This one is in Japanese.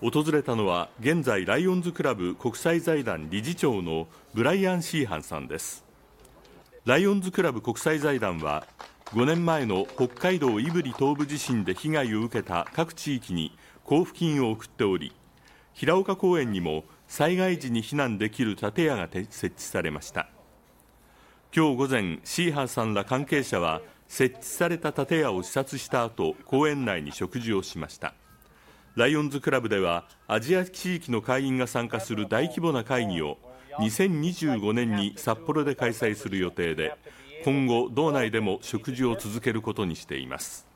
訪れたのは現在ライオンズクラブ国際財団理事長のブライアン・シーハンさんです。ライオンズクラブ国際財団は5年前の北海道胆振東部地震で被害を受けた各地域に交付金を送っており平岡公園にも災害時に避難できる建屋が設置されました。今日午前シーハンさんら関係者は設置された建屋を視察した後公園内に食事をしました。ライオンズクラブではアジア地域の会員が参加する大規模な会議を2025年に札幌で開催する予定で今後道内でも食事を続けることにしています。